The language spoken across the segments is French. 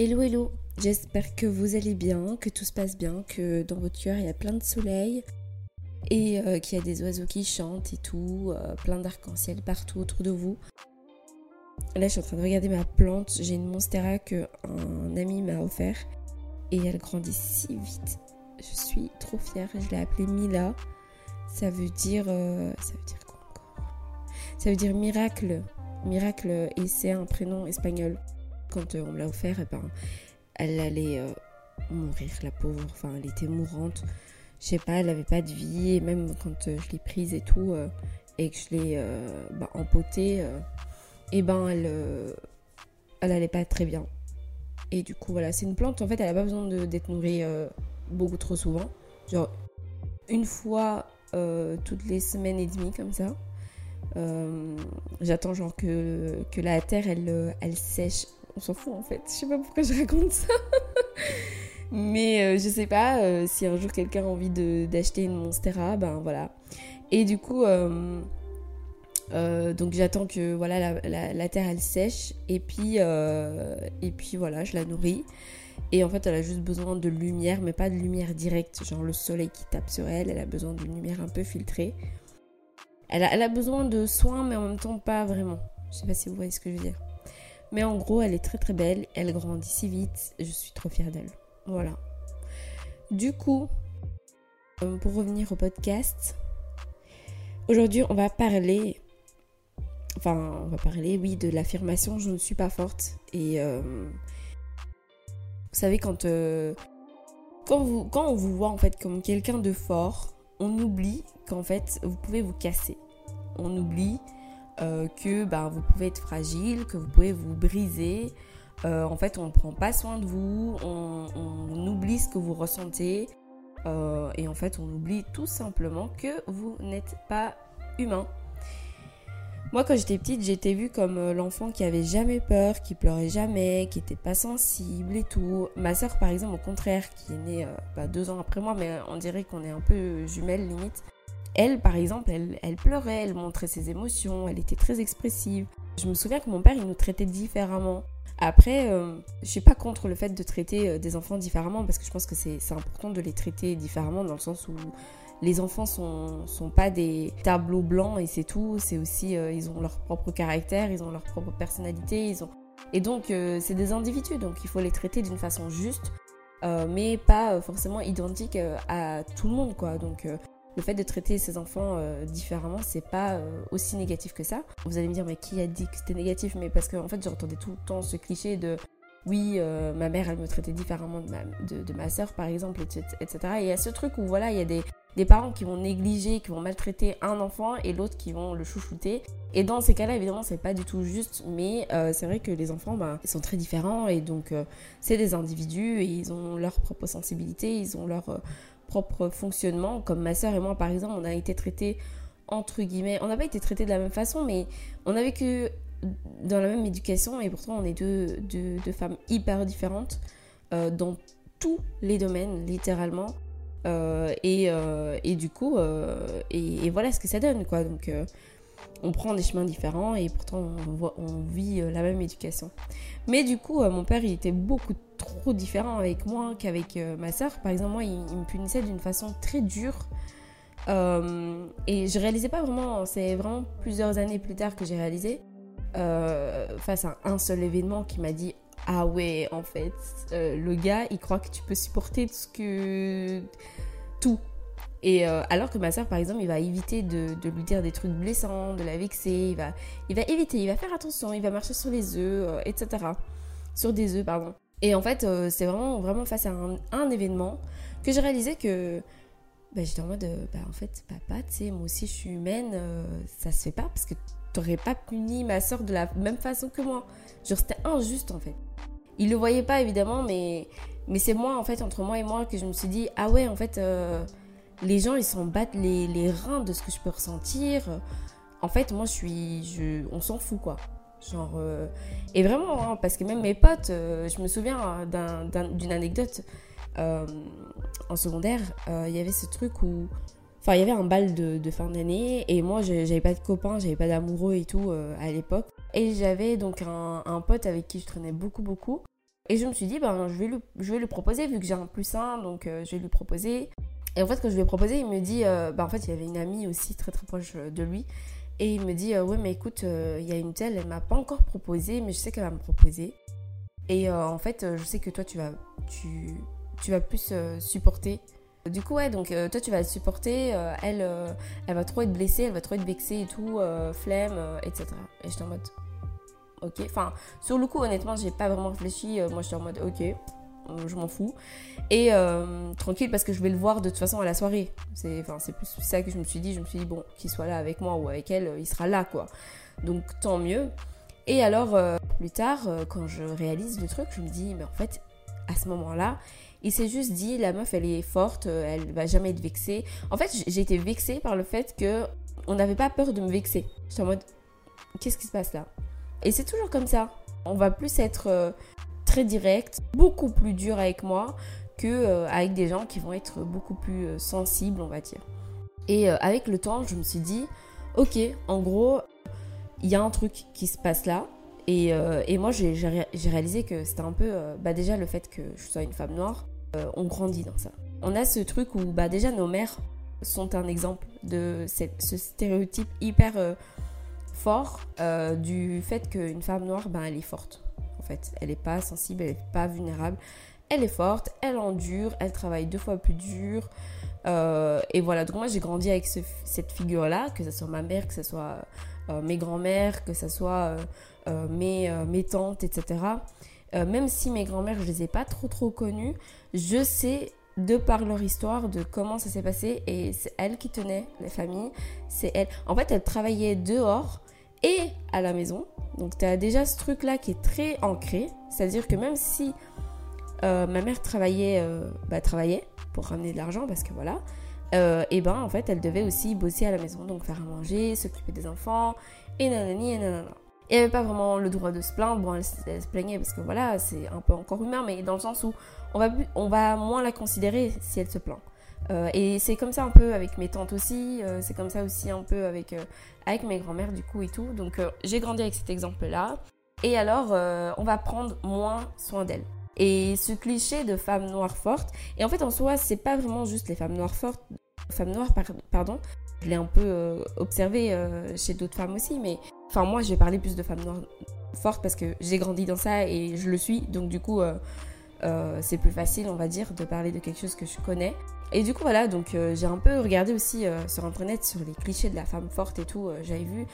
Hello hello, j'espère que vous allez bien, que tout se passe bien, que dans votre cœur il y a plein de soleil et euh, qu'il y a des oiseaux qui chantent et tout, euh, plein d'arc-en-ciel partout autour de vous. Là je suis en train de regarder ma plante, j'ai une monstera que un ami m'a offert et elle grandit si vite. Je suis trop fière, je l'ai appelée Mila. Ça veut dire... euh, ça veut dire quoi encore? Ça veut dire miracle. Miracle et c'est un prénom espagnol quand euh, on me l'a offert, eh ben, elle allait euh, mourir, la pauvre. Enfin, elle était mourante. Je sais pas, elle avait pas de vie. Et même quand euh, je l'ai prise et tout, et que je l'ai bah, empotée, et ben, elle, elle allait pas très bien. Et du coup, voilà, c'est une plante, en fait, elle a pas besoin d'être nourrie beaucoup trop souvent. Genre, une fois toutes les semaines et demie, comme ça. J'attends genre que, que la terre elle, elle sèche. On s'en fout en fait. Je sais pas pourquoi je raconte ça. Mais euh, je sais pas euh, si un jour quelqu'un a envie d'acheter une Monstera, ben voilà. Et du coup, euh, donc j'attends que voilà la, la- terre elle sèche et puis et puis voilà je la nourris. Et en fait elle a juste besoin de lumière, mais pas de lumière directe, genre le soleil qui tape sur elle. Elle a besoin d'une lumière un peu filtrée. Elle a, elle a besoin de soins, mais en même temps pas vraiment. Je sais pas si vous voyez ce que je veux dire. Mais en gros, elle est très très belle. Elle grandit si vite. Je suis trop fière d'elle. Voilà. Du coup, euh, pour revenir au podcast, aujourd'hui on va parler. Enfin, on va parler, oui, de l'affirmation je ne suis pas forte. Et euh, vous savez, euh, quand on vous voit en fait comme quelqu'un de fort, on oublie qu'en fait vous pouvez vous casser. On oublie euh, que ben, vous pouvez être fragile, que vous pouvez vous briser. Euh, en fait, on ne prend pas soin de vous, on, oublie ce que vous ressentez. euh, et en fait, on oublie tout simplement que vous n'êtes pas humain. Moi, quand j'étais petite, j'étais vue comme l'enfant qui avait jamais peur, qui pleurait jamais, qui était pas sensible et tout. Ma soeur, par exemple, au contraire, qui est née bah, deux ans après moi, mais on dirait qu'on est un peu jumelles limite. Elle, par exemple, elle, pleurait, elle montrait ses émotions, elle était très expressive. Je me souviens que mon père, il nous traitait différemment. Après, euh, je suis pas contre le fait de traiter euh, des enfants différemment parce que je pense que c'est important de les traiter différemment dans le sens où les enfants sont, sont pas des tableaux blancs et c'est tout. C'est aussi, euh, ils ont leur propre caractère, ils ont leur propre personnalité, ils ont... Et donc, euh, c'est des individus, donc il faut les traiter d'une façon juste, mais pas forcément identique à tout le monde, quoi. Donc, le fait de traiter ces enfants euh, différemment, c'est pas euh, aussi négatif que ça. Vous allez me dire, mais qui a dit que c'était négatif? Mais parce qu'en en fait, j'entendais tout le temps ce cliché de oui, euh, ma mère, elle me traitait différemment de ma, soeur, par exemple, etc. Et il y a ce truc où, voilà, il y a des, parents qui vont négliger, qui vont maltraiter un enfant et l'autre qui vont le chouchouter. Et dans ces cas-là, évidemment, c'est pas du tout juste, mais c'est vrai que les enfants, bah, ils sont très différents et donc c'est des individus et ils ont leur propre sensibilité, ils ont leur propre fonctionnement. Comme ma soeur et moi, par exemple, on a été traités entre guillemets, on n'a pas été traités de la même façon, mais on a vécu dans la même éducation et pourtant on est deux, deux, femmes hyper différentes euh, dans tous les domaines, littéralement. Euh, et, euh, et du coup, et, et voilà ce que ça donne, quoi. Donc, on prend des chemins différents et pourtant on, vit euh, la même éducation. Mais du coup, euh, mon père, il était beaucoup trop différent avec moi qu'avec euh, ma soeur. Par exemple, moi, il, me punissait d'une façon très dure. Et je réalisais pas vraiment, c'est vraiment plusieurs années plus tard que j'ai réalisé, face à un seul événement qui m'a dit Ah ouais, en fait, le gars, il croit que tu peux supporter tout. Et euh, alors que ma soeur, par exemple, il va éviter de, lui dire des trucs blessants, de la vexer, il va, éviter, il va faire attention, il va marcher sur les œufs, euh, etc. Sur des œufs, pardon. Et en fait, euh, c'est vraiment, vraiment face à un, événement que j'ai réalisé que bah, j'étais en mode, bah, en fait, papa, tu sais, moi aussi je suis humaine, ça se fait pas parce que t'aurais pas puni ma soeur de la même façon que moi. Genre, c'était injuste en fait. Il le voyait pas évidemment, mais, c'est moi en fait, entre moi et moi, que je me suis dit, ah ouais, en fait, les gens ils s'en battent les, reins de ce que je peux ressentir. En fait, moi je suis. Je, on s'en fout quoi. Genre. euh, et vraiment, hein, parce que même mes potes, euh, je me souviens d'un- d'un- d'une anecdote. euh, en secondaire, il y avait ce truc où. Enfin, il y avait un bal de, fin d'année et moi, j'avais pas de copains, j'avais pas d'amoureux et tout à l'époque. Et j'avais donc un, pote avec qui je traînais beaucoup, beaucoup. Et je me suis dit, ben, je, vais lui, proposer, vu que j'ai un plus un, donc je vais lui proposer. Et en fait, quand je lui ai proposé, il me dit, euh, ben, en fait, il y avait une amie aussi très très proche de lui. Et il me dit, ouais, mais écoute, il y a une telle, elle m'a pas encore proposé, mais je sais qu'elle va me proposer. Et en fait, je sais que toi, tu vas, tu, tu vas plus supporter du coup, ouais, donc toi tu vas la supporter, elle, elle va trop être blessée, elle va trop être vexée et tout, flemme, etc. Et j'étais en mode, ok. Enfin, sur le coup, honnêtement, j'ai pas vraiment réfléchi. Euh, moi, j'étais en mode, ok, euh, je m'en fous. Et euh, tranquille, parce que je vais le voir de toute façon à la soirée. C'est plus ça que je me suis dit. Je me suis dit, bon, qu'il soit là avec moi ou avec elle, il sera là, quoi. Donc, tant mieux. Et alors, plus tard, quand je réalise le truc, je me dis, mais en fait, à ce moment-là, il s'est juste dit, la meuf, elle est forte, elle va jamais être vexée. En fait, j'ai été vexée par le fait que on n'avait pas peur de me vexer. J'étais en mode, qu'est-ce qui se passe là? Et c'est toujours comme ça. On va plus être euh, très direct, beaucoup plus dur avec moi que euh, avec des gens qui vont être beaucoup plus euh, sensibles, on va dire. Et avec le temps, je me suis dit, ok, en gros, il y a un truc qui se passe là. Et, moi, j'ai réalisé que c'était un peu, bah déjà le fait que je sois une femme noire, on grandit dans ça. On a ce truc où, bah déjà, nos mères sont un exemple de ce stéréotype hyper fort euh, du fait qu'une femme noire, ben, elle est forte. Fait, elle n'est pas sensible, elle n'est pas vulnérable. Elle est forte, elle endure, elle travaille deux fois plus dur. Euh, et voilà, donc moi j'ai grandi avec cette figure-là, que ce soit ma mère, que ce soit euh, mes grands-mères, que ce soit mes, mes tantes, etc. même si mes grands-mères, je les ai pas trop trop connues, je sais de par leur histoire de comment ça s'est passé et c'est elle qui tenait les familles, c'est elle. En fait, elle travaillait dehors et à la maison. Donc tu as déjà ce truc-là qui est très ancré. C'est-à-dire que même si euh, ma mère travaillait, euh, bah, travaillait pour ramener de l'argent, parce que voilà, euh, et ben en fait elle devait aussi bosser à la maison, donc faire à manger, s'occuper des enfants, et nanani et nanana. Et elle n'avait pas vraiment le droit de se plaindre. Bon, elle, se plaignait parce que voilà, c'est un peu encore humain, mais dans le sens où on va, on va moins la considérer si elle se plaint. Euh, et c'est comme ça un peu avec mes tantes aussi, euh, c'est comme ça aussi un peu avec, euh, avec mes grands-mères du coup et tout. Donc j'ai grandi avec cet exemple-là. Et alors, on va prendre moins soin d'elle. Et ce cliché de femme noire forte, et en fait en soi, c'est pas vraiment juste les femmes noires fortes, femmes noires, pardon. Je l'ai un peu observé chez d'autres femmes aussi, mais enfin moi je vais parler plus de femmes noires fortes parce que j'ai grandi dans ça et je le suis, donc du coup c'est plus facile on va dire de parler de quelque chose que je connais. Et du coup, voilà, donc euh, j'ai un peu regardé aussi euh, sur internet sur les clichés de la femme forte et tout. Euh, j'avais vu,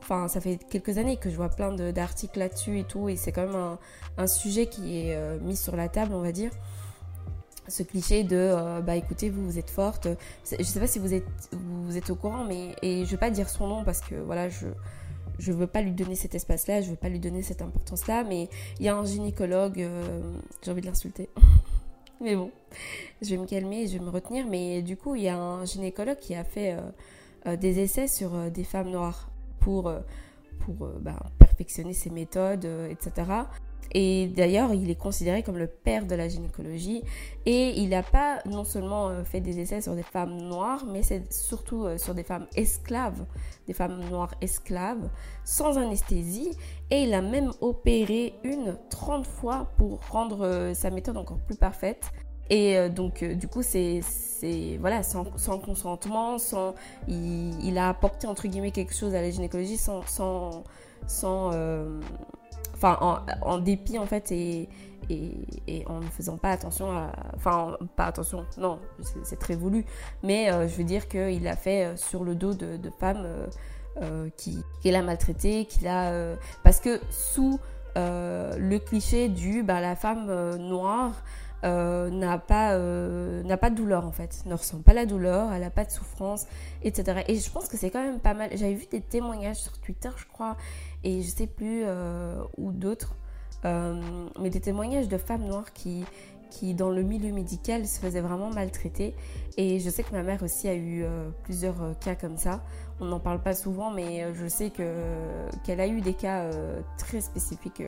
enfin, ça fait quelques années que je vois plein d'articles là-dessus et tout. Et c'est quand même un, un, sujet qui est mis sur la table, on va dire. Ce cliché de, bah écoutez, vous, vous êtes forte. Je sais pas si vous êtes, vous êtes au courant, mais. Et je vais pas dire son nom parce que, voilà, je je veux pas lui donner cet espace-là, je veux pas lui donner cette importance-là, mais il y a un gynécologue, j'ai envie de l'insulter. mais bon, je vais me calmer, je vais me retenir. Mais du coup, il y a un gynécologue qui a fait euh, euh, des essais sur euh, des femmes noires pour, pour bah, perfectionner ses méthodes, etc. Et d'ailleurs, il est considéré comme le père de la gynécologie. Et il n'a pas non seulement euh, fait des essais sur des femmes noires, mais c'est surtout euh, sur des femmes esclaves, des femmes noires esclaves, sans anesthésie. Et il a même opéré une 30 fois pour rendre euh, sa méthode encore plus parfaite. Et donc, du coup, c'est voilà, sans, consentement, sans, il, a apporté entre guillemets quelque chose à la gynécologie sans, sans, sans enfin en, dépit en fait et, en ne faisant pas attention à, enfin pas attention, non, c'est très voulu, mais euh, je veux dire qu'il a fait euh, sur le dos de, femmes euh, qui qu'il a maltraité, qu'il a parce que sous le cliché du bah, la femme noire n'a pas n'a pas de douleur en fait, ne ressent pas la douleur, elle n'a pas de souffrance, etc. Et je pense que c'est quand même pas mal. J'avais vu des témoignages sur Twitter, je crois, et je sais plus euh, où d'autres, euh, mais des témoignages de femmes noires qui, qui, dans le milieu médical, se faisaient vraiment maltraiter. Et je sais que ma mère aussi a eu euh, plusieurs cas comme ça. On n'en parle pas souvent, mais je sais qu'elle a eu des cas très spécifiques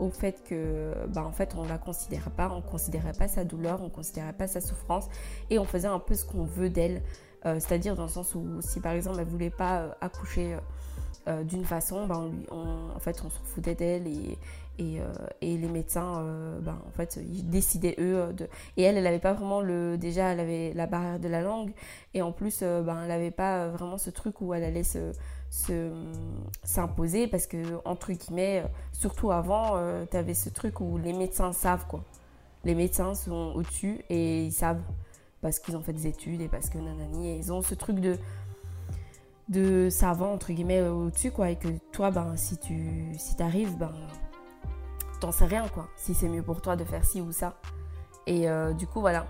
au fait que bah en fait on la considérait pas on considérait pas sa douleur on considérait pas sa souffrance et on faisait un peu ce qu'on veut d'elle c'est-à-dire dans le sens où si par exemple elle voulait pas accoucher d'une façon, ben, en fait, on se foutait d'elle et, et, les médecins, ben, en fait, ils décidaient eux de. Et elle, elle n'avait pas vraiment le. Déjà, elle avait la barrière de la langue et en plus, ben, elle n'avait pas vraiment ce truc où elle allait se s'imposer parce que entre guillemets surtout avant tu avais ce truc où les médecins savent quoi les médecins sont au-dessus et ils savent parce qu'ils ont fait des études et parce que nanani, et ils ont ce truc de de savant entre guillemets au-dessus quoi et que toi ben si tu si t'arrives ben t'en sais rien quoi si c'est mieux pour toi de faire ci ou ça et euh, du coup voilà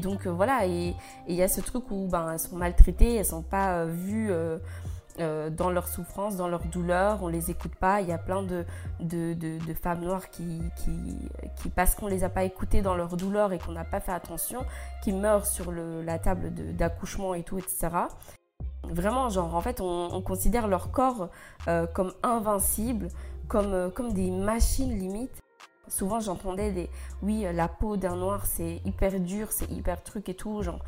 donc euh, voilà et il y a ce truc où ben elles sont maltraitées elles sont pas euh, vues euh, dans leur souffrance, dans leur douleur, on les écoute pas. Il y a plein de, de, de, femmes noires qui, qui, qui parce qu'on les a pas écoutées dans leur douleur et qu'on n'a pas fait attention, qui meurent sur le, la table d'accouchement et tout, etc. Vraiment, genre, en fait, on, considère leur corps euh, comme invincible, comme, euh, comme des machines limite. Souvent, j'entendais des, oui, la peau d'un noir, c'est hyper dur, c'est hyper truc et tout, genre.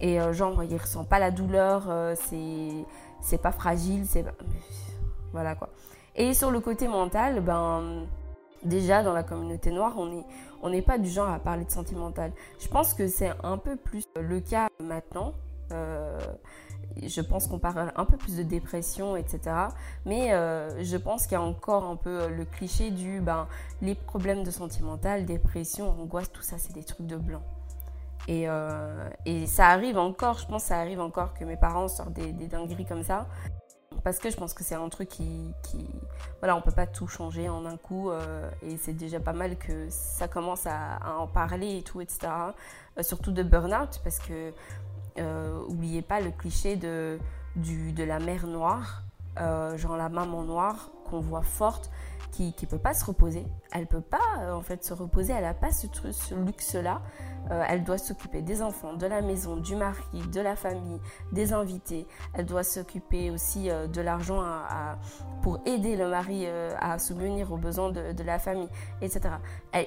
Et genre, il ressent pas la douleur, c'est c'est pas fragile, c'est voilà quoi. Et sur le côté mental, ben déjà dans la communauté noire, on n'est on pas du genre à parler de sentimental. Je pense que c'est un peu plus le cas maintenant. Euh, je pense qu'on parle un peu plus de dépression, etc. Mais euh, je pense qu'il y a encore un peu le cliché du ben, les problèmes de sentimental, dépression, angoisse, tout ça, c'est des trucs de blanc. Et, euh, et, ça arrive encore, je pense que ça arrive encore que mes parents sortent des, dingueries comme ça. Parce que je pense que c'est un truc qui, Voilà, on peut pas tout changer en un coup. Euh, et c'est déjà pas mal que ça commence à, en parler et tout, etc. Euh, surtout de burn-out, parce que, oubliez pas le cliché de, du, de la mère noire, genre la maman noire qu'on voit forte, qui ne peut pas se reposer. Elle peut pas en fait se reposer, elle n'a pas ce, ce luxe-là. Euh, elle doit s'occuper des enfants, de la maison, du mari, de la famille, des invités. Elle doit s'occuper aussi euh, de l'argent pour aider le mari euh, à subvenir aux besoins de, la famille, etc.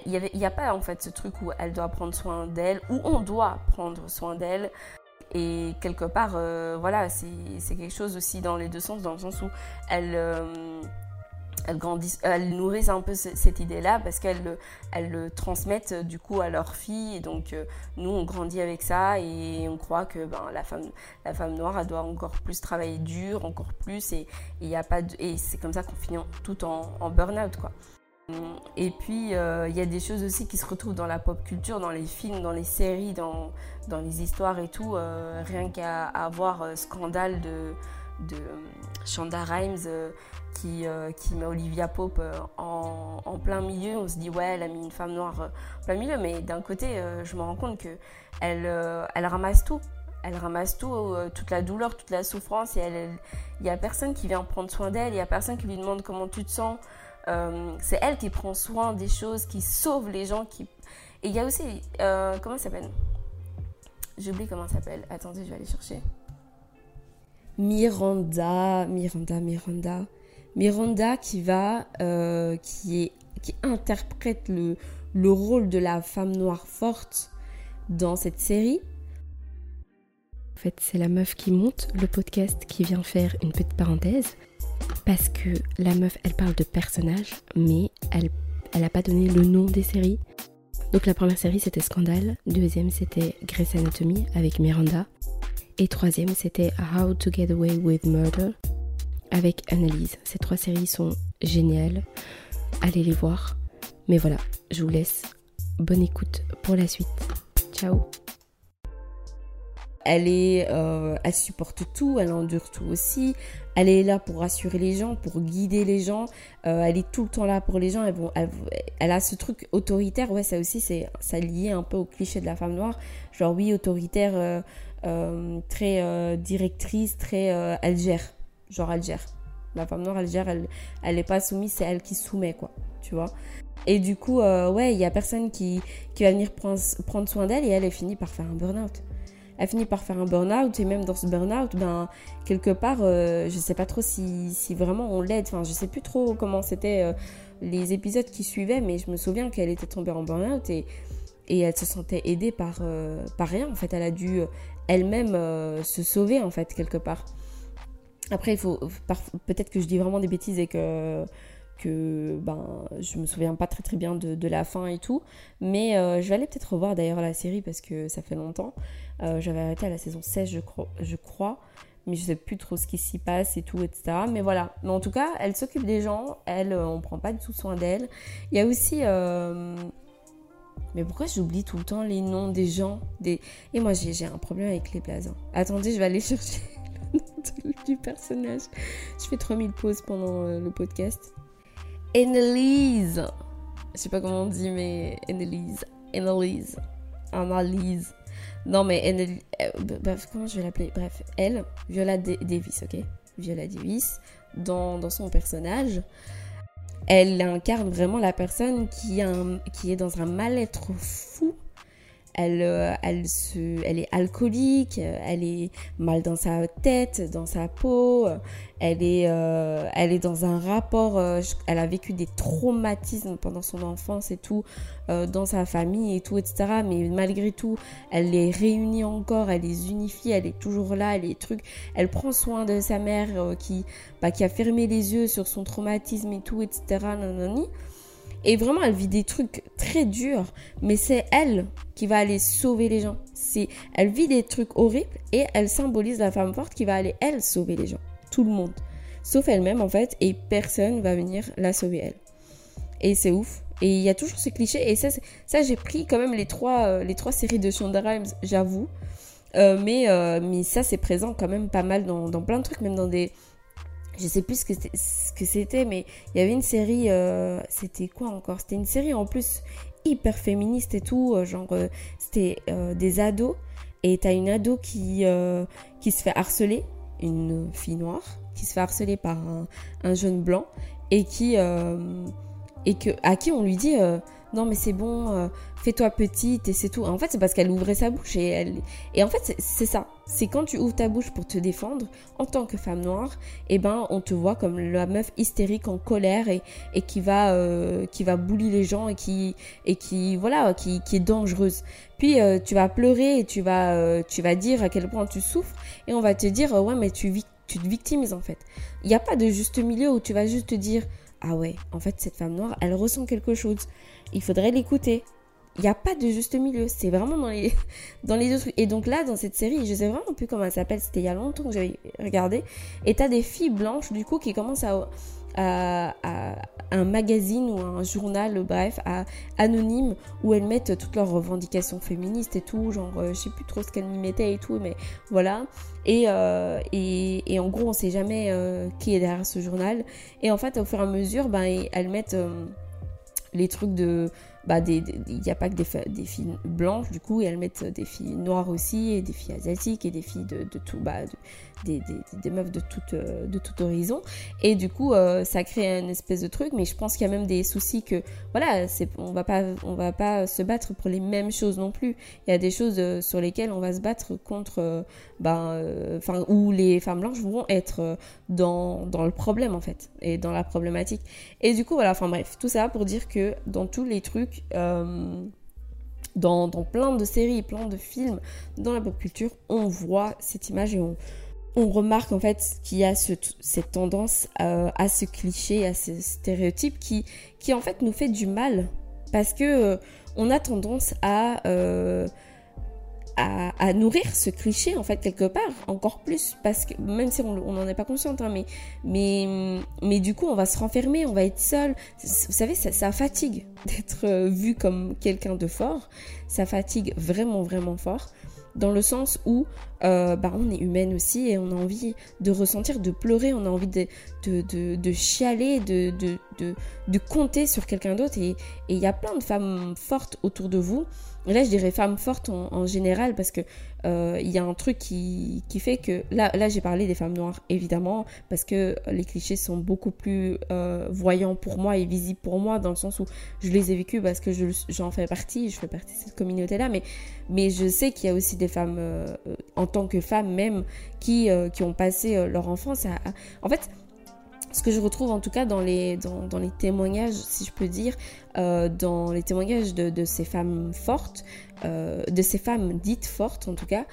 Il n'y a pas en fait ce truc où elle doit prendre soin d'elle, où on doit prendre soin d'elle. Et quelque part, voilà, c'est quelque chose aussi dans les deux sens, dans le sens où elle elles, grandissent, elles nourrissent un peu cette idée-là parce qu'elles elles le transmettent euh, du coup à leurs filles. Et donc, euh, nous, on grandit avec ça et on croit que ben, la, femme, la femme noire, elle doit encore plus travailler dur, encore plus. Et, y a pas et c'est comme ça qu'on finit tout en, en burn-out, quoi. Et puis, euh, il y a des choses aussi qui se retrouvent dans la pop culture, dans les films, dans les séries, dans, dans les histoires et tout. rien qu'à avoir scandale de, de Shonda Rhimes qui, euh, qui met Olivia Pope euh, en, en, plein milieu. On se dit, ouais, elle a mis une femme noire euh, en plein milieu. Mais d'un côté, je me rends compte que elle, ramasse tout. Elle ramasse tout, toute la douleur, toute la souffrance. Il n'y a personne qui vient prendre soin d'elle. Il n'y a personne qui lui demande comment tu te sens. C'est elle qui prend soin des choses, qui sauve les gens. Qui... Et il y a aussi, comment ça s'appelle? J'oublie comment ça s'appelle. Attendez, je vais aller chercher. Miranda, Miranda, Miranda. Miranda qui va, euh, qui, est, qui interprète le, le rôle de la femme noire forte dans cette série. En fait, c'est la meuf qui monte le podcast qui vient faire une petite parenthèse. Parce que la meuf, elle parle de personnages, mais elle n'a pas donné le nom des séries. Donc la première série, c'était Scandale. Deuxième, c'était Grey's Anatomy avec Miranda. Et troisième, c'était How to Get Away with Murder avec Analyse. Ces trois séries sont géniales. Allez les voir. Mais voilà, je vous laisse. Bonne écoute pour la suite. Ciao. Elle euh, elle supporte tout, elle endure tout aussi. Elle est là pour rassurer les gens, pour guider les gens. Euh, elle est tout le temps là pour les gens. Elle, elle, a ce truc autoritaire. Ouais, ça aussi, c'est ça lié un peu au cliché de la femme noire. Genre oui, autoritaire, euh, très directrice, très algère genre elle gère. La femme noire, elle gère, elle, elle est pas soumise, c'est elle qui soumet, quoi, tu vois? Et du coup, ouais, il y a personne qui, qui va venir prendre, prendre soin d'elle et elle, est finit par faire un burn-out. Elle finit par faire un burn-out et même dans ce burn-out, ben, quelque part, euh, je sais pas trop si, si vraiment on l'aide. Enfin, je sais plus trop comment c'était euh, les épisodes qui suivaient, mais je me souviens qu'elle était tombée en burn-out et, et elle se sentait aidée par, par rien. En fait, elle a dû elle-même se sauver, en fait, quelque part. Après, il faut peut-être que je dis vraiment des bêtises et que que ben je me souviens pas très très bien de, la fin et tout. Mais euh, je vais aller peut-être revoir d'ailleurs la série parce que ça fait longtemps. Euh, j'avais arrêté à la saison 16 je crois, je crois. Mais je sais plus trop ce qui s'y passe et tout etc mais voilà. Mais en tout cas elle s'occupe des gens. Elle on prend pas du tout soin d'elle. Il y a aussi mais pourquoi j'oublie tout le temps les noms des gens des... Et moi, j'ai un problème avec les blazes. Attendez, je vais aller chercher le nom du personnage. Je fais 3000 pauses pendant euh, le podcast. Annelise. Je sais pas comment on dit, mais Annelise. Annelise. Annelise. Non, mais Annelise. Euh, bref, comment je vais l'appeler? Bref, elle, Viola Davis, ok? Viola Davis, dans, dans son personnage elle incarne vraiment la personne qui est dans un mal-être fou. Elle, euh, elle, se, elle est alcoolique, elle est mal dans sa tête, dans sa peau, elle est, euh, elle est dans un rapport, euh, elle a vécu des traumatismes pendant son enfance et tout, dans sa famille et tout, etc. Mais malgré tout, elle les réunit encore, elle les unifie, elle est toujours là, elle est elle prend soin de sa mère qui, bah, qui a fermé les yeux sur son traumatisme et tout, etc. Et vraiment, elle vit des trucs très durs, mais c'est elle qui va aller sauver les gens. C'est, elle vit des trucs horribles et elle symbolise la femme forte qui va aller, elle, sauver les gens. Tout le monde. Sauf elle-même, en fait, et personne va venir la sauver, elle. Et c'est ouf. Et il y a toujours ce cliché. Et ça, ça j'ai pris quand même les trois, euh, les trois séries de Shonda Rhimes, j'avoue. Euh, mais, euh, mais ça, c'est présent quand même pas mal dans, dans plein de trucs, même dans des je sais plus ce que c'était, mais il y avait une série, euh, c'était quoi encore? C'était une série en plus hyper féministe et tout, euh, genre euh, c'était des ados, et t'as une ado qui, qui se fait harceler, une fille noire, qui se fait harceler par un, un jeune blanc, et qui, et que, à qui on lui dit non mais c'est bon, euh, fais-toi petite et c'est tout. En fait, c'est parce qu'elle ouvrait sa bouche et elle. Et en fait, c'est ça. C'est quand tu ouvres ta bouche pour te défendre en tant que femme noire, eh ben on te voit comme la meuf hystérique en colère et, et qui va euh, qui va les gens et qui et qui voilà qui, qui est dangereuse. Puis euh, tu vas pleurer et tu vas tu vas dire à quel point tu souffres et on va te dire ouais mais tu tu te victimises en fait. Il n'y a pas de juste milieu où tu vas juste te dire ah ouais, en fait, cette femme noire, elle ressent quelque chose. Il faudrait l'écouter. Il n'y a pas de juste milieu. C'est vraiment dans les, dans les deux trucs. Et donc là, dans cette série, je sais vraiment plus comment elle s'appelle. C'était il y a longtemps que j'avais regardé. Et t'as des filles blanches, du coup, qui commencent à, à, un magazine ou un journal, bref, anonyme, où elles mettent toutes leurs revendications féministes et tout, genre, euh, je sais plus trop ce qu'elles mettaient et tout, mais voilà. Et, euh, et, en gros, on sait jamais euh, qui est derrière ce journal. Et en fait, au fur et à mesure, ben, elles mettent les trucs de bah il n'y a pas que des, des, filles blanches du coup et elles mettent des filles noires aussi et des filles asiatiques et des filles de, de tout bah des, meufs de tout euh, de tout horizon. Et du coup euh, ça crée une espèce de truc mais je pense qu'il y a même des soucis que voilà on va pas on va pas se battre pour les mêmes choses non plus. Il y a des choses euh, sur lesquelles on va se battre contre ben enfin où les femmes blanches vont être dans, dans le problème en fait et dans la problématique. Et du coup voilà enfin bref tout ça pour dire que dans tous les trucs euh, dans, plein de séries, plein de films, dans la pop culture, on voit cette image et on, remarque en fait qu'il y a cette tendance euh, à ce cliché, à ce stéréotype qui, qui en fait nous fait du mal. Parce que euh, on a tendance à à, nourrir ce cliché en fait quelque part encore plus. Parce que même si on n'en est pas consciente hein, mais mais mais du coup on va se renfermer on va être seul. Vous savez ça, ça fatigue d'être euh, vu comme quelqu'un de fort. Ça fatigue vraiment vraiment fort dans le sens où euh, bah, on est humaine aussi et on a envie de ressentir, de pleurer, on a envie de, de, de, chialer, de, de, de, de compter sur quelqu'un d'autre. Et il y a plein de femmes fortes autour de vous là, je dirais femme forte en, général parce que euh, il y a un truc qui, qui fait que là, là j'ai parlé des femmes noires évidemment parce que les clichés sont beaucoup plus euh, voyants pour moi et visibles pour moi dans le sens où je les ai vécus parce que j'en fais partie, je fais partie de cette communauté là, mais mais je sais qu'il y a aussi des femmes euh, en tant que femmes même qui qui ont passé leur enfance à, en fait ce que je retrouve en tout cas dans les, dans, dans les témoignages, si je peux dire, euh, dans les témoignages de, de ces femmes fortes, euh, de ces femmes dites fortes en tout cas,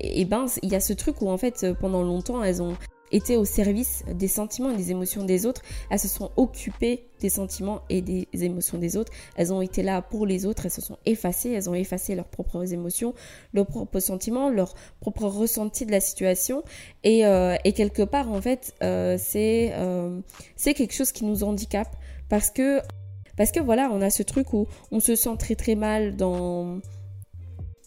et, ben il y a ce truc où en fait pendant longtemps elles ont été au service des sentiments et des émotions des autres. Elles se sont occupées des sentiments et des émotions des autres. Elles ont été là pour les autres. Elles se sont effacées. Elles ont effacé leurs propres émotions, leurs propres sentiments, leurs propres ressentis de la situation. Et, euh, quelque part, en fait, euh, c'est euh, c'est quelque chose qui nous handicape parce que parce que voilà, on a ce truc où on se sent très très mal dans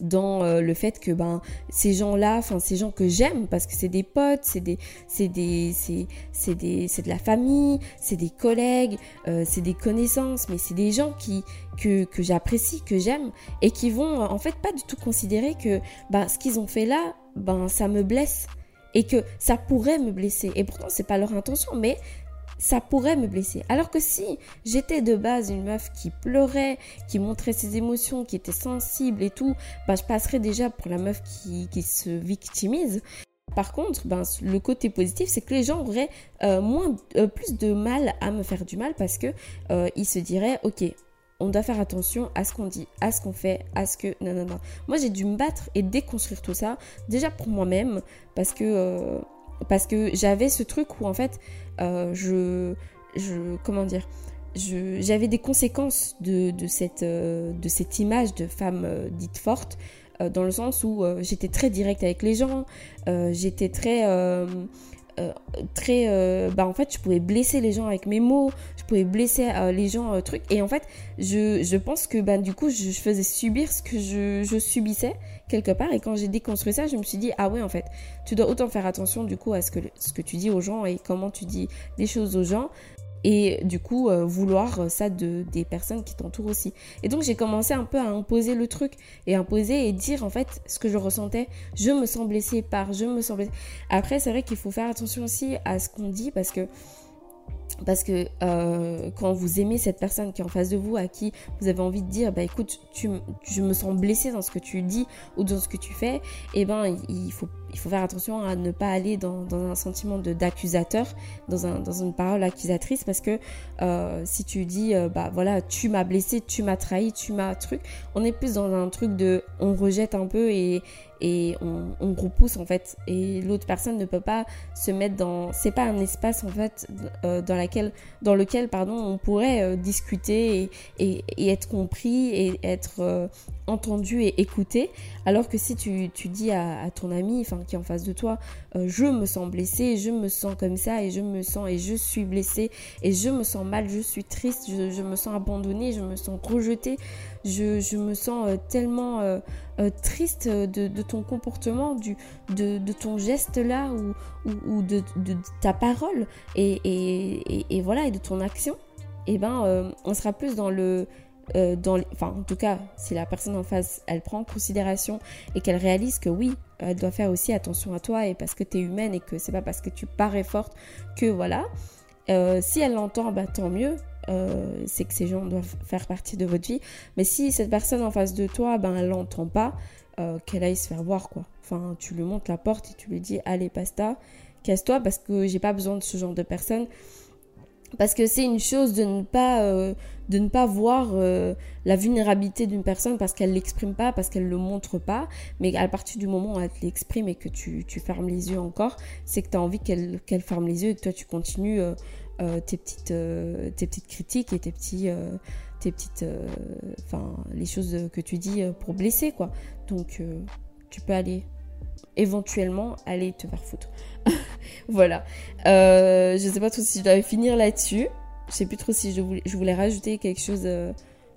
dans euh, le fait que ben ces gens-là, enfin ces gens que j'aime parce que c'est des potes, c'est des c'est des c'est des c'est de la famille, c'est des collègues, euh, c'est des connaissances, mais c'est des gens qui que, que j'apprécie, que j'aime et qui vont en fait pas du tout considérer que ben ce qu'ils ont fait là, ben ça me blesse et que ça pourrait me blesser. Et pourtant c'est pas leur intention mais ça pourrait me blesser. Alors que si j'étais de base une meuf qui pleurait, qui montrait ses émotions, qui était sensible et tout, bah, je passerais déjà pour la meuf qui, qui se victimise. Par contre, ben, le côté positif, c'est que les gens auraient euh, moins, euh, plus de mal à me faire du mal parce que euh, ils se diraient, ok, on doit faire attention à ce qu'on dit, à ce qu'on fait, à ce que... Non, non, non. Moi, j'ai dû me battre et déconstruire tout ça, déjà pour moi-même, parce que parce que j'avais ce truc où en fait euh, je, je comment dire j'avais des conséquences de, cette, euh, de cette image de femme euh, dite forte dans le sens où j'étais très directe avec les gens j'étais très très bah en fait je pouvais blesser les gens avec mes mots je pouvais blesser les gens truc et en fait je, je pense que bah, du coup je, je faisais subir ce que je, je subissais quelque part. Et quand j'ai déconstruit ça, je me suis dit, ah ouais, en fait, tu dois autant faire attention du coup à ce que, ce que tu dis aux gens et comment tu dis des choses aux gens. Et du coup, euh, vouloir ça de, des personnes qui t'entourent aussi. Et donc, j'ai commencé un peu à imposer le truc. Et imposer et dire en fait ce que je ressentais. Je me sens blessée par, je me sens blessée. Après, c'est vrai qu'il faut faire attention aussi à ce qu'on dit parce que parce que euh, quand vous aimez cette personne qui est en face de vous, à qui vous avez envie de dire, bah écoute, tu, je me sens blessé dans ce que tu dis ou dans ce que tu fais, et eh ben il faut il faut faire attention à ne pas aller dans, dans un sentiment d'accusateur, dans, un, dans une parole accusatrice, parce que euh, si tu dis, euh, bah voilà, tu m'as blessé, tu m'as trahi, tu m'as truc, on est plus dans un truc de, on rejette un peu et, et on, repousse en fait, et l'autre personne ne peut pas se mettre dans, c'est pas un espace en fait euh, dans lequel pardon, on pourrait euh, discuter et, être compris et être entendu et écouté. Alors que si tu, tu dis à, à, ton ami, enfin qui est en face de toi, euh, je me sens blessé, je me sens comme ça et je me sens et je suis blessé et je me sens mal, je suis triste, je, me sens abandonné, je me sens rejeté, je, me sens euh, tellement euh, triste de, ton comportement, du, de, ton geste là ou, ou, de, ta parole et, et, et, voilà et de ton action. Et eh ben on sera plus dans le euh, enfin en tout cas si la personne en face elle prend en considération et qu'elle réalise que oui elle doit faire aussi attention à toi et parce que tu es humaine et que c'est pas parce que tu parais forte que voilà. Euh, si elle l'entend bah tant mieux. Euh, c'est que ces gens doivent faire partie de votre vie. Mais si cette personne en face de toi ben elle l'entend pas qu'elle aille se faire voir quoi. Enfin tu lui montres la porte et tu lui dis allez pasta casse-toi parce que j'ai pas besoin de ce genre de personne parce que c'est une chose de ne pas, euh, de ne pas voir euh, la vulnérabilité d'une personne parce qu'elle l'exprime pas, parce qu'elle le montre pas. Mais à partir du moment où elle l'exprime et que tu, tu, fermes les yeux encore, c'est que tu as envie qu'elle qu'elle ferme les yeux et que toi tu continues euh, tes, petites, tes petites critiques et tes petits. tes petites enfin les choses que tu dis pour blesser quoi donc tu peux aller éventuellement aller te faire foutre. voilà. Euh, je sais pas trop si je dois finir là-dessus. Je sais plus trop si je voulais, rajouter quelque chose euh,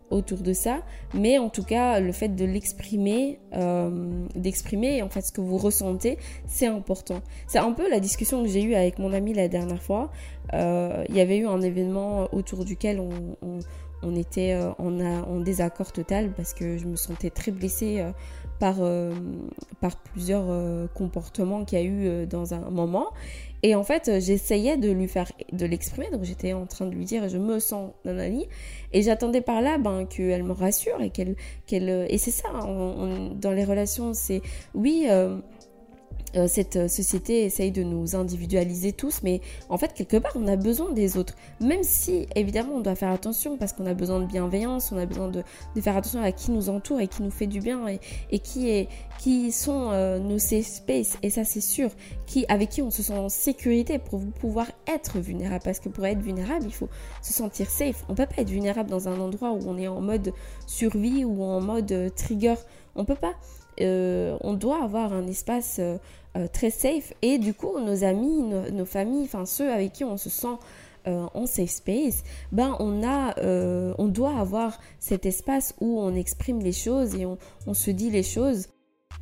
autour de ça. Mais en tout cas, le fait de l'exprimer, euh, d'exprimer en fait ce que vous ressentez, c'est important. C'est un peu la discussion que j'ai eue avec mon ami la dernière fois. Il y avait eu un événement autour duquel on, était en, en, désaccord total parce que je me sentais très blessée par, euh, par plusieurs euh, comportements qu'il y a eu euh, dans un moment. Et en fait, j'essayais de lui faire, de l'exprimer. Donc j'étais en train de lui dire, je me sens nanani. Et j'attendais par là, ben, qu'elle me rassure et qu'elle, qu'elle, et c'est ça, dans les relations, c'est, oui, euh, cette euh, société essaye de nous individualiser tous, mais en fait, quelque part, on a besoin des autres. Même si, évidemment, on doit faire attention parce qu'on a besoin de bienveillance, on a besoin de, faire attention à qui nous entoure et qui nous fait du bien et, qui, sont euh, nos safe space. Et ça, c'est sûr, qui, avec qui on se sent en sécurité pour pouvoir être vulnérable. Parce que pour être vulnérable, il faut se sentir safe. On peut pas être vulnérable dans un endroit où on est en mode survie ou en mode trigger. On peut pas. On doit avoir un espace euh, très safe. Et du coup, nos amis, nos, familles, enfin ceux avec qui on se sent euh, en safe space, ben on a, euh, on doit avoir cet espace où on exprime les choses et on, se dit les choses.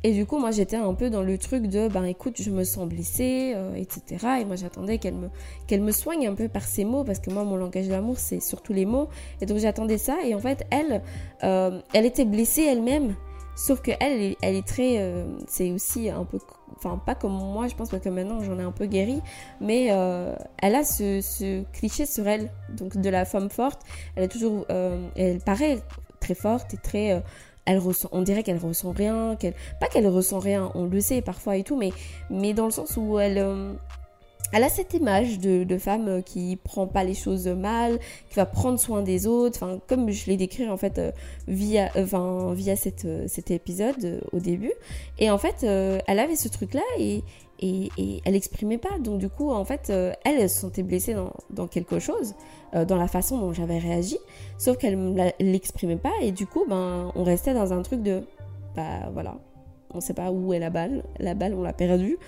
Et du coup, moi, j'étais un peu dans le truc de, ben écoute, je me sens blessée, etc. Et moi, j'attendais qu'elle me, me soigne un peu par ses mots, parce que moi, mon langage d'amour, c'est surtout les mots. Et donc, j'attendais ça. Et en fait, elle, elle était blessée elle-même. Sauf que elle, elle est très, c'est aussi un peu enfin pas comme moi je pense parce que maintenant j'en ai un peu guéri mais euh, elle a ce, cliché sur elle donc de la femme forte. Elle est toujours euh, elle paraît très forte et très euh, elle ressent on dirait qu'elle ressent rien qu'elle pas qu'elle ressent rien on le sait parfois et tout mais mais dans le sens où elle elle a cette image de, femme euh, qui prend pas les choses mal, qui va prendre soin des autres, enfin comme je l'ai décrit en fait euh, via, euh, enfin, via cet épisode au début. Et en fait, elle avait ce truc là et, et, elle exprimait pas. Donc du coup, en fait, elle, se sentait blessée dans, dans quelque chose, dans la façon dont j'avais réagi, sauf qu'elle l'exprimait pas et du coup, ben, on restait dans un truc de, bah voilà, on sait pas où est la balle, la balle on l'a perdue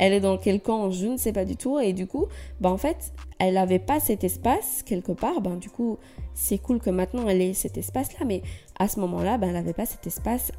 elle est dans quel camp, je ne sais pas du tout. Et du coup, bah en fait, elle n'avait pas cet espace quelque part. Ben, du coup, c'est cool que maintenant elle ait cet espace-là. Mais à ce moment-là, ben, elle n'avait pas cet espace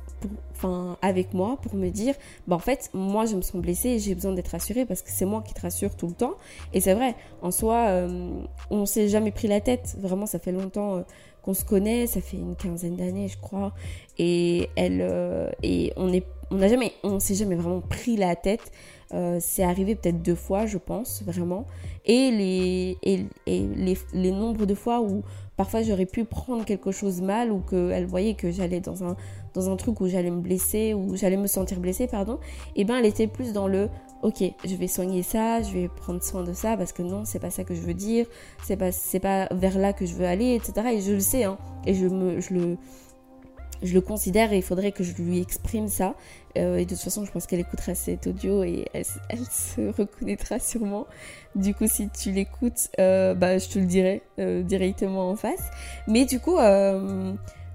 avec moi pour me dire, bah en fait, moi je me sens blessée et j'ai besoin d'être rassurée parce que c'est moi qui te rassure tout le temps. Et c'est vrai, en soi, euh, on s'est jamais pris la tête. Vraiment, ça fait longtemps. Euh, qu'on se connaît, ça fait une quinzaine d'années, je crois, et elle euh, et on est, on n'a jamais, on s'est jamais vraiment pris la tête euh, c'est arrivé peut-être deux fois, je pense, vraiment. Et les, et, les, les, nombres de fois où parfois j'aurais pu prendre quelque chose mal ou qu'elle voyait que j'allais dans un, dans un truc où j'allais me blesser ou j'allais me sentir blessée, pardon, et eh ben elle était plus dans le ok, je vais soigner ça, je vais prendre soin de ça parce que non, c'est pas ça que je veux dire, c'est pas, c'est pas vers là que je veux aller, etc. Et je le sais, hein, et je, me, je le je le considère et il faudrait que je lui exprime ça. Euh, et de toute façon, je pense qu'elle écoutera cet audio et elle, se reconnaîtra sûrement. Du coup, si tu l'écoutes, euh, bah, je te le dirai euh, directement en face. Mais du coup,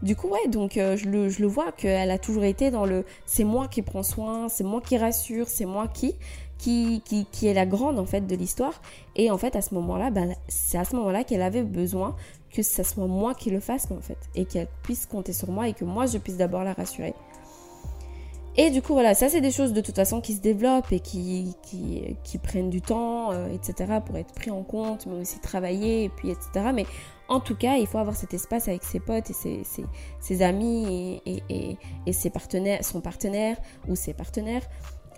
du coup, ouais, donc je, le, je le vois qu'elle a toujours été dans le c'est moi qui prends soin, c'est moi qui rassure, c'est moi qui qui, qui, qui, est la grande en fait de l'histoire. Et en fait, à ce moment-là, bah, c'est à ce moment-là qu'elle avait besoin que ce soit moi qui le fasse en fait. Et qu'elle puisse compter sur moi et que moi je puisse d'abord la rassurer. Et du coup, voilà, ça, c'est des choses de toute façon qui se développent et qui, qui, qui prennent du temps, euh, etc., pour être pris en compte, mais aussi travailler, et puis, etc. Mais en tout cas, il faut avoir cet espace avec ses potes et ses, ses, amis et, et, et, ses partenaires, son partenaire ou ses partenaires.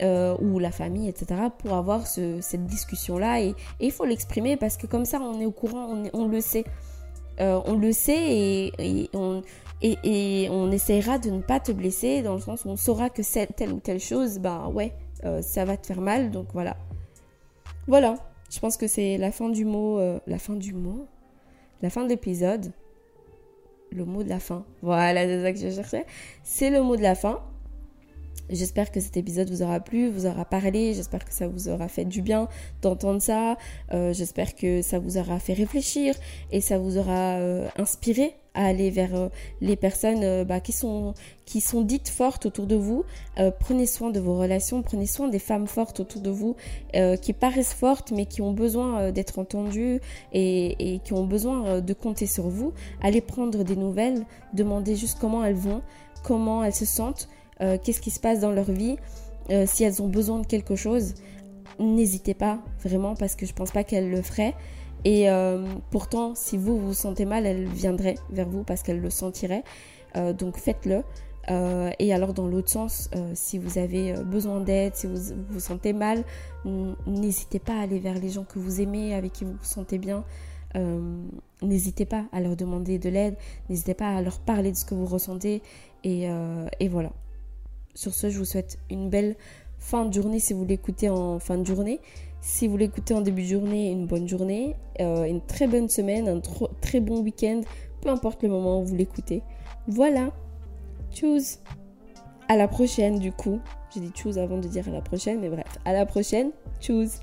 Euh, ou la famille, etc., pour avoir ce, cette discussion-là. Et, il faut l'exprimer parce que comme ça, on est au courant, on, on le sait. Euh, on le sait et, on, et, on essaiera de ne pas te blesser dans le sens où on saura que c'est telle ou telle chose, bah ouais, euh, ça va te faire mal, donc voilà. Voilà, je pense que c'est la fin du mot, euh, la fin du mot, la fin de l'épisode, le mot de la fin. Voilà, c'est ça que je cherchais. C'est le mot de la fin. J'espère que cet épisode vous aura plu, vous aura parlé, j'espère que ça vous aura fait du bien d'entendre ça, euh, j'espère que ça vous aura fait réfléchir et ça vous aura euh, inspiré à aller vers euh, les personnes bah, qui, sont, qui sont dites fortes autour de vous. prenez soin de vos relations, prenez soin des femmes fortes autour de vous qui paraissent fortes mais qui ont besoin d'être entendues et, et qui ont besoin de compter sur vous. Allez prendre des nouvelles, demandez juste comment elles vont, comment elles se sentent euh, qu'est-ce qui se passe dans leur vie, euh, si elles ont besoin de quelque chose, n'hésitez pas vraiment parce que je pense pas qu'elles le feraient. Et euh, pourtant, si vous vous sentez mal, elles viendraient vers vous parce qu'elles le sentiraient. donc faites-le. et alors dans l'autre sens, si vous avez besoin d'aide, si vous vous sentez mal, n'hésitez pas à aller vers les gens que vous aimez, avec qui vous vous sentez bien. n'hésitez pas à leur demander de l'aide, n'hésitez pas à leur parler de ce que vous ressentez. et voilà. Sur ce, je vous souhaite une belle fin de journée si vous l'écoutez en fin de journée. Si vous l'écoutez en début de journée, une bonne journée, euh, une très bonne semaine, un très bon week-end, peu importe le moment où vous l'écoutez. Voilà. Tchuss. À la prochaine du coup. J'ai dit tchuss avant de dire à la prochaine, mais bref. À la prochaine. Tchuss.